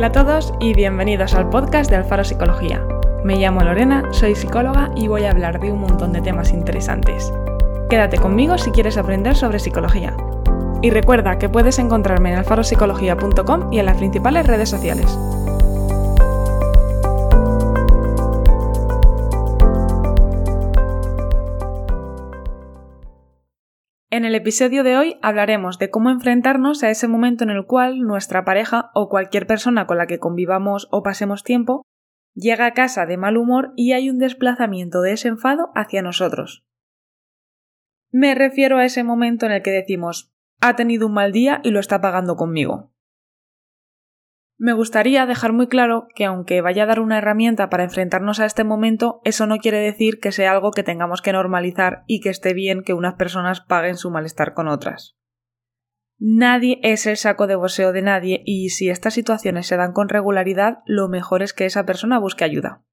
Hola a todos y bienvenidos al podcast de Alfaro Psicología. Me llamo Lorena, soy psicóloga y voy a hablar de un montón de temas interesantes. Quédate conmigo si quieres aprender sobre psicología. Y recuerda que puedes encontrarme en alfaropsicología.com y en las principales redes sociales. En el episodio de hoy hablaremos de cómo enfrentarnos a ese momento en el cual nuestra pareja o cualquier persona con la que convivamos o pasemos tiempo llega a casa de mal humor y hay un desplazamiento de ese enfado hacia nosotros. Me refiero a ese momento en el que decimos ha tenido un mal día y lo está pagando conmigo. Me gustaría dejar muy claro que aunque vaya a dar una herramienta para enfrentarnos a este momento, eso no quiere decir que sea algo que tengamos que normalizar y que esté bien que unas personas paguen su malestar con otras. Nadie es el saco de boxeo de nadie y si estas situaciones se dan con regularidad, lo mejor es que esa persona busque ayuda.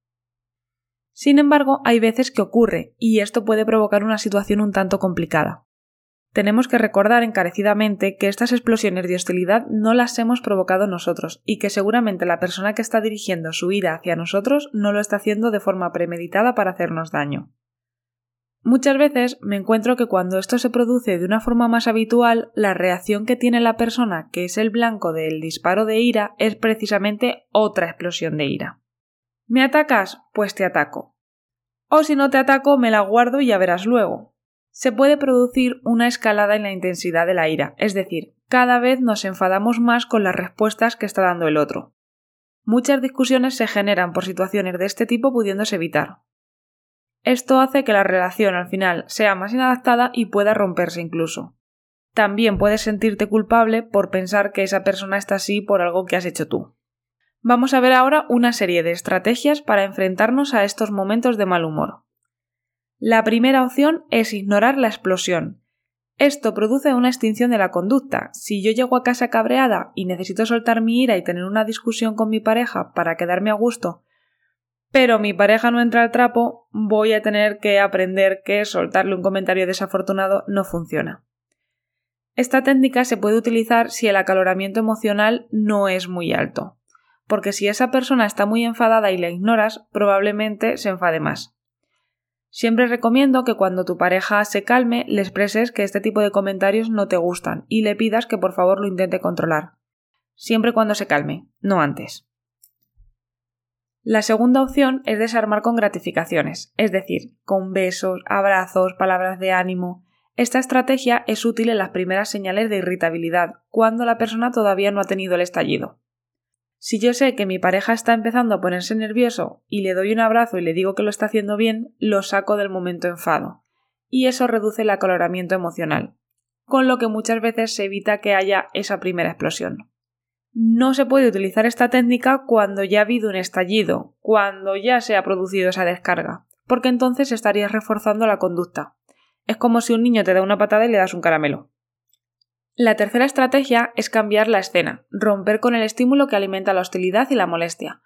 Sin embargo, hay veces que ocurre y esto puede provocar una situación un tanto complicada tenemos que recordar encarecidamente que estas explosiones de hostilidad no las hemos provocado nosotros y que seguramente la persona que está dirigiendo su ira hacia nosotros no lo está haciendo de forma premeditada para hacernos daño. Muchas veces me encuentro que cuando esto se produce de una forma más habitual, la reacción que tiene la persona que es el blanco del disparo de ira es precisamente otra explosión de ira. ¿Me atacas? Pues te ataco. O si no te ataco, me la guardo y ya verás luego se puede producir una escalada en la intensidad de la ira, es decir, cada vez nos enfadamos más con las respuestas que está dando el otro. Muchas discusiones se generan por situaciones de este tipo pudiéndose evitar. Esto hace que la relación al final sea más inadaptada y pueda romperse incluso. También puedes sentirte culpable por pensar que esa persona está así por algo que has hecho tú. Vamos a ver ahora una serie de estrategias para enfrentarnos a estos momentos de mal humor. La primera opción es ignorar la explosión. Esto produce una extinción de la conducta. Si yo llego a casa cabreada y necesito soltar mi ira y tener una discusión con mi pareja para quedarme a gusto, pero mi pareja no entra al trapo, voy a tener que aprender que soltarle un comentario desafortunado no funciona. Esta técnica se puede utilizar si el acaloramiento emocional no es muy alto, porque si esa persona está muy enfadada y la ignoras, probablemente se enfade más. Siempre recomiendo que cuando tu pareja se calme le expreses que este tipo de comentarios no te gustan y le pidas que por favor lo intente controlar. Siempre cuando se calme, no antes. La segunda opción es desarmar con gratificaciones, es decir, con besos, abrazos, palabras de ánimo. Esta estrategia es útil en las primeras señales de irritabilidad, cuando la persona todavía no ha tenido el estallido. Si yo sé que mi pareja está empezando a ponerse nervioso y le doy un abrazo y le digo que lo está haciendo bien, lo saco del momento enfado. Y eso reduce el acaloramiento emocional, con lo que muchas veces se evita que haya esa primera explosión. No se puede utilizar esta técnica cuando ya ha habido un estallido, cuando ya se ha producido esa descarga, porque entonces estarías reforzando la conducta. Es como si un niño te da una patada y le das un caramelo. La tercera estrategia es cambiar la escena, romper con el estímulo que alimenta la hostilidad y la molestia.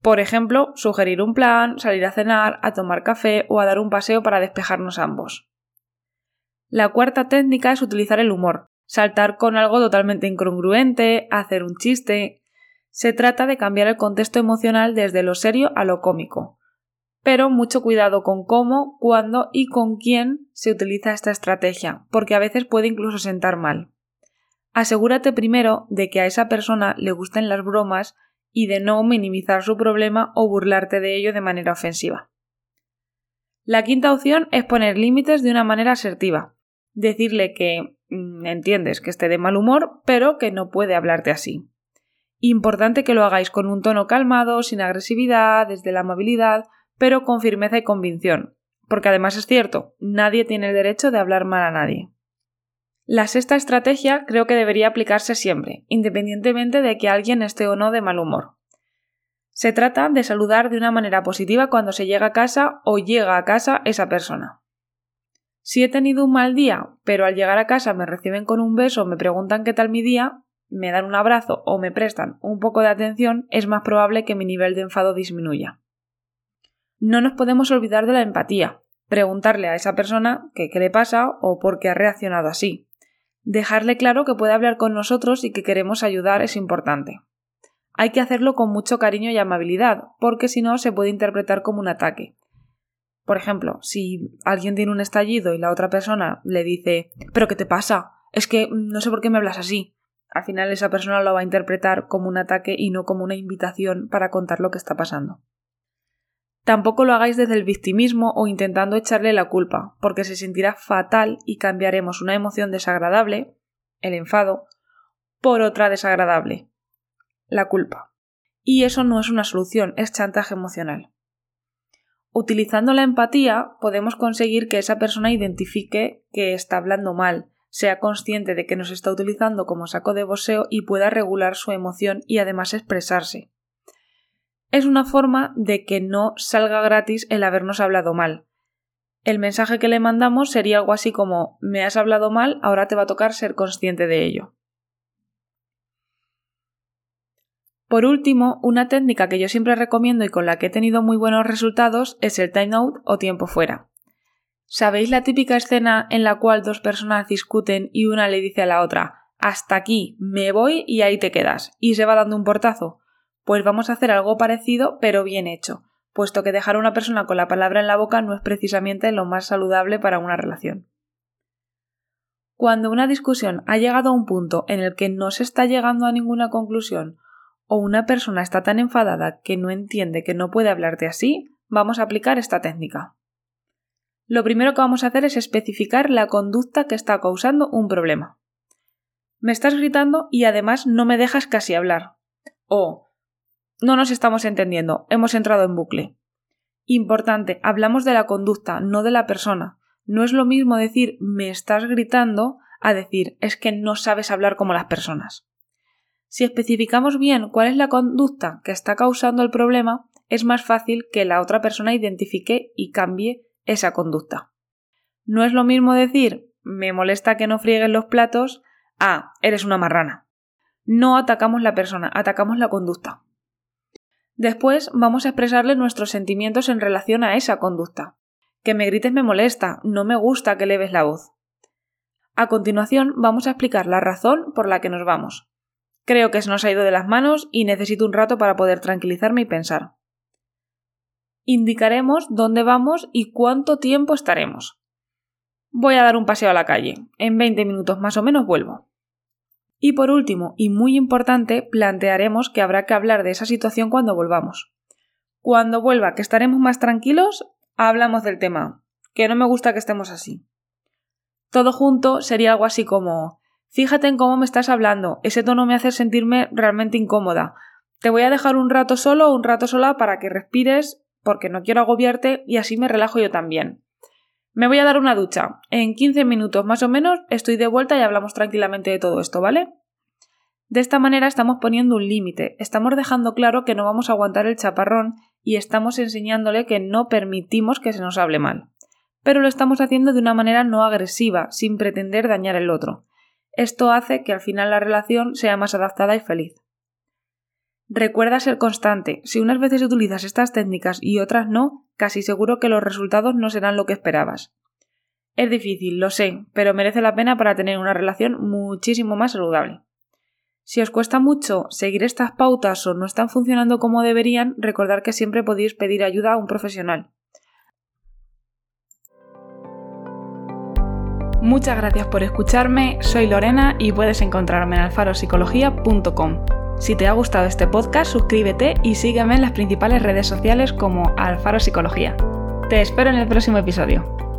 Por ejemplo, sugerir un plan, salir a cenar, a tomar café o a dar un paseo para despejarnos ambos. La cuarta técnica es utilizar el humor, saltar con algo totalmente incongruente, hacer un chiste. Se trata de cambiar el contexto emocional desde lo serio a lo cómico, pero mucho cuidado con cómo, cuándo y con quién se utiliza esta estrategia, porque a veces puede incluso sentar mal. Asegúrate primero de que a esa persona le gusten las bromas y de no minimizar su problema o burlarte de ello de manera ofensiva. La quinta opción es poner límites de una manera asertiva. Decirle que mm, entiendes que esté de mal humor, pero que no puede hablarte así. Importante que lo hagáis con un tono calmado, sin agresividad, desde la amabilidad, pero con firmeza y convicción, porque además es cierto, nadie tiene el derecho de hablar mal a nadie. La sexta estrategia creo que debería aplicarse siempre, independientemente de que alguien esté o no de mal humor. Se trata de saludar de una manera positiva cuando se llega a casa o llega a casa esa persona. Si he tenido un mal día, pero al llegar a casa me reciben con un beso, me preguntan qué tal mi día, me dan un abrazo o me prestan un poco de atención, es más probable que mi nivel de enfado disminuya. No nos podemos olvidar de la empatía, preguntarle a esa persona qué, le pasa o por qué ha reaccionado así. Dejarle claro que puede hablar con nosotros y que queremos ayudar es importante. hay que hacerlo con mucho cariño y amabilidad, porque si no se puede interpretar como un ataque. Por ejemplo, si alguien tiene un estallido y la otra persona le dice ¿Pero qué te pasa? Es que no sé por qué me hablas así. Al final esa persona lo va a interpretar como un ataque y no como una invitación para contar lo que está pasando. Tampoco lo hagáis desde el victimismo o intentando echarle la culpa, porque se sentirá fatal y cambiaremos una emoción desagradable, el enfado, por otra desagradable, la culpa. Y eso no es una solución, es chantaje emocional. Utilizando la empatía podemos conseguir que esa persona identifique que está hablando mal, sea consciente de que nos está utilizando como saco de boseo y pueda regular su emoción y además expresarse. Es una forma de que no salga gratis el habernos hablado mal. El mensaje que le mandamos sería algo así como me has hablado mal, ahora te va a tocar ser consciente de ello. Por último, una técnica que yo siempre recomiendo y con la que he tenido muy buenos resultados es el time out o tiempo fuera. ¿Sabéis la típica escena en la cual dos personas discuten y una le dice a la otra hasta aquí, me voy y ahí te quedas, y se va dando un portazo? Pues vamos a hacer algo parecido pero bien hecho, puesto que dejar a una persona con la palabra en la boca no es precisamente lo más saludable para una relación. Cuando una discusión ha llegado a un punto en el que no se está llegando a ninguna conclusión o una persona está tan enfadada que no entiende que no puede hablarte así, vamos a aplicar esta técnica. Lo primero que vamos a hacer es especificar la conducta que está causando un problema. Me estás gritando y además no me dejas casi hablar. O no nos estamos entendiendo, hemos entrado en bucle. Importante, hablamos de la conducta, no de la persona. No es lo mismo decir me estás gritando a decir es que no sabes hablar como las personas. Si especificamos bien cuál es la conducta que está causando el problema, es más fácil que la otra persona identifique y cambie esa conducta. No es lo mismo decir me molesta que no friegues los platos a eres una marrana. No atacamos la persona, atacamos la conducta. Después vamos a expresarle nuestros sentimientos en relación a esa conducta. Que me grites me molesta, no me gusta que leves la voz. A continuación vamos a explicar la razón por la que nos vamos. Creo que se nos ha ido de las manos y necesito un rato para poder tranquilizarme y pensar. Indicaremos dónde vamos y cuánto tiempo estaremos. Voy a dar un paseo a la calle. En 20 minutos más o menos vuelvo. Y por último, y muy importante, plantearemos que habrá que hablar de esa situación cuando volvamos. Cuando vuelva, que estaremos más tranquilos, hablamos del tema, que no me gusta que estemos así. Todo junto sería algo así como Fíjate en cómo me estás hablando, ese tono me hace sentirme realmente incómoda. Te voy a dejar un rato solo o un rato sola para que respires, porque no quiero agobiarte y así me relajo yo también. Me voy a dar una ducha. En 15 minutos más o menos estoy de vuelta y hablamos tranquilamente de todo esto, ¿vale? De esta manera estamos poniendo un límite, estamos dejando claro que no vamos a aguantar el chaparrón y estamos enseñándole que no permitimos que se nos hable mal. Pero lo estamos haciendo de una manera no agresiva, sin pretender dañar al otro. Esto hace que al final la relación sea más adaptada y feliz. Recuerda ser constante. Si unas veces utilizas estas técnicas y otras no, casi seguro que los resultados no serán lo que esperabas. Es difícil, lo sé, pero merece la pena para tener una relación muchísimo más saludable. Si os cuesta mucho seguir estas pautas o no están funcionando como deberían, recordad que siempre podéis pedir ayuda a un profesional. Muchas gracias por escucharme, soy Lorena y puedes encontrarme en alfaropsicología.com. Si te ha gustado este podcast, suscríbete y sígueme en las principales redes sociales como Alfaro Psicología. Te espero en el próximo episodio.